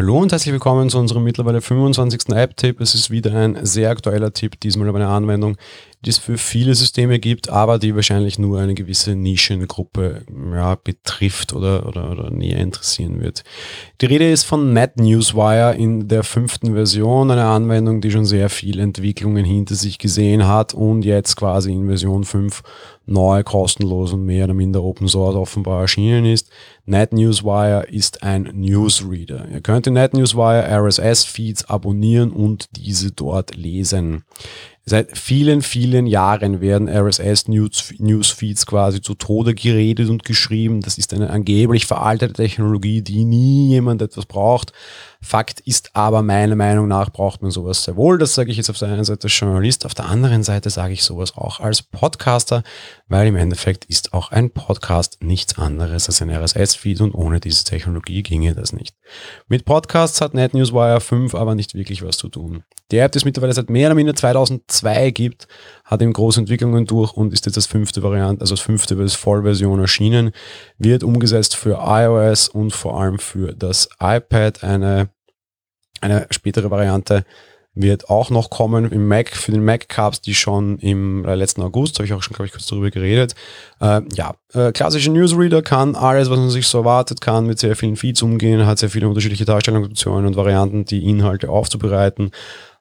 Hallo und herzlich willkommen zu unserem mittlerweile 25. App-Tipp. Es ist wieder ein sehr aktueller Tipp, diesmal über eine Anwendung, die es für viele Systeme gibt, aber die wahrscheinlich nur eine gewisse Nischengruppe ja, betrifft oder, oder, oder näher interessieren wird. Die Rede ist von NetNewsWire in der fünften Version, eine Anwendung, die schon sehr viele Entwicklungen hinter sich gesehen hat und jetzt quasi in Version 5 neu, kostenlos und mehr oder minder Open Source offenbar erschienen ist. NetNewsWire ist ein Newsreader. Ihr könnt in NetNewsWire RSS-Feeds abonnieren und diese dort lesen. Seit vielen, vielen Jahren werden RSS-Newsfeeds quasi zu Tode geredet und geschrieben. Das ist eine angeblich veraltete Technologie, die nie jemand etwas braucht. Fakt ist aber, meiner Meinung nach braucht man sowas sehr wohl. Das sage ich jetzt auf der einen Seite als Journalist, auf der anderen Seite sage ich sowas auch als Podcaster, weil im Endeffekt ist auch ein Podcast nichts anderes als ein RSS-Feed und ohne diese Technologie ginge das nicht. Mit Podcasts hat NetNewsWire 5 aber nicht wirklich was zu tun. Die App, die es mittlerweile seit mehr oder minder 2002 gibt, hat eben große Entwicklungen durch und ist jetzt als fünfte Variante, also als fünfte Vollversion erschienen, wird umgesetzt für iOS und vor allem für das iPad. Eine, eine spätere Variante wird auch noch kommen im Mac. Für den Mac gab es die schon im äh, letzten August, habe ich auch schon, glaube ich, kurz darüber geredet. Äh, ja, äh, klassische Newsreader kann alles, was man sich so erwartet, kann mit sehr vielen Feeds umgehen, hat sehr viele unterschiedliche Darstellungsoptionen und Varianten, die Inhalte aufzubereiten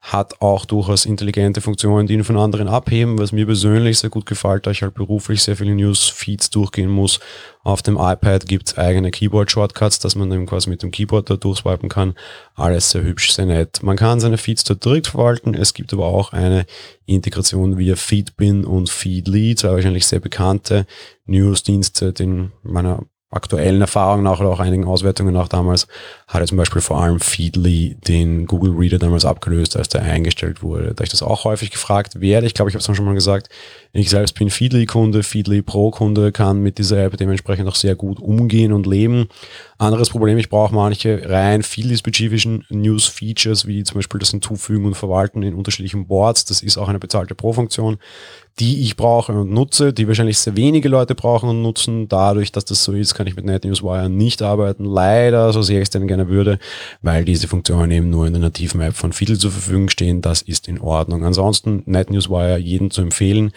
hat auch durchaus intelligente Funktionen, die ihn von anderen abheben, was mir persönlich sehr gut gefällt, da ich halt beruflich sehr viele Newsfeeds durchgehen muss. Auf dem iPad gibt's eigene Keyboard-Shortcuts, dass man eben quasi mit dem Keyboard da durchswipen kann. Alles sehr hübsch, sehr nett. Man kann seine Feeds da direkt verwalten. Es gibt aber auch eine Integration via Feedbin und Feedly, zwei wahrscheinlich sehr bekannte Newsdienste, den meiner aktuellen Erfahrungen nach oder auch einigen Auswertungen nach damals, hat er zum Beispiel vor allem Feedly den Google Reader damals abgelöst, als der eingestellt wurde. Da ich das auch häufig gefragt werde, ich glaube, ich habe es schon mal gesagt, ich selbst bin Feedly-Kunde, Feedly Pro-Kunde, kann mit dieser App dementsprechend auch sehr gut umgehen und leben. Anderes Problem, ich brauche manche rein Feedly-spezifischen News-Features, wie zum Beispiel das Hinzufügen und Verwalten in unterschiedlichen Boards. Das ist auch eine bezahlte Pro-Funktion die ich brauche und nutze, die wahrscheinlich sehr wenige Leute brauchen und nutzen. Dadurch, dass das so ist, kann ich mit NetNewsWire nicht arbeiten. Leider, so sehr ich es denn gerne würde, weil diese Funktionen eben nur in der nativen App von Fiddle zur Verfügung stehen. Das ist in Ordnung. Ansonsten NetNewsWire jedem zu empfehlen.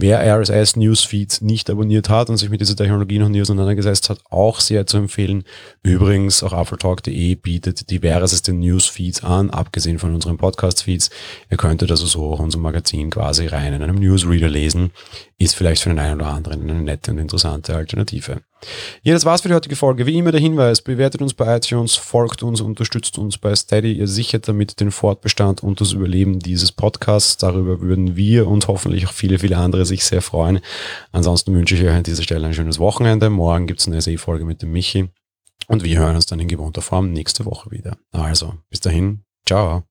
Wer RSS Newsfeeds nicht abonniert hat und sich mit dieser Technologie noch nie auseinandergesetzt hat, auch sehr zu empfehlen. Übrigens, auch AppleTalk.de bietet diverseste Newsfeeds an, abgesehen von unseren Podcast-Feeds. Ihr könntet also so auch unser Magazin quasi rein in einem Newsreader lesen. Ist vielleicht für den einen oder anderen eine nette und interessante Alternative. Ja, das war's für die heutige Folge. Wie immer der Hinweis, bewertet uns bei iTunes, folgt uns, unterstützt uns bei Steady. Ihr sichert damit den Fortbestand und das Überleben dieses Podcasts. Darüber würden wir und hoffentlich auch viele, viele andere sich sehr freuen. Ansonsten wünsche ich euch an dieser Stelle ein schönes Wochenende. Morgen gibt's eine SE-Folge mit dem Michi. Und wir hören uns dann in gewohnter Form nächste Woche wieder. Also, bis dahin, ciao.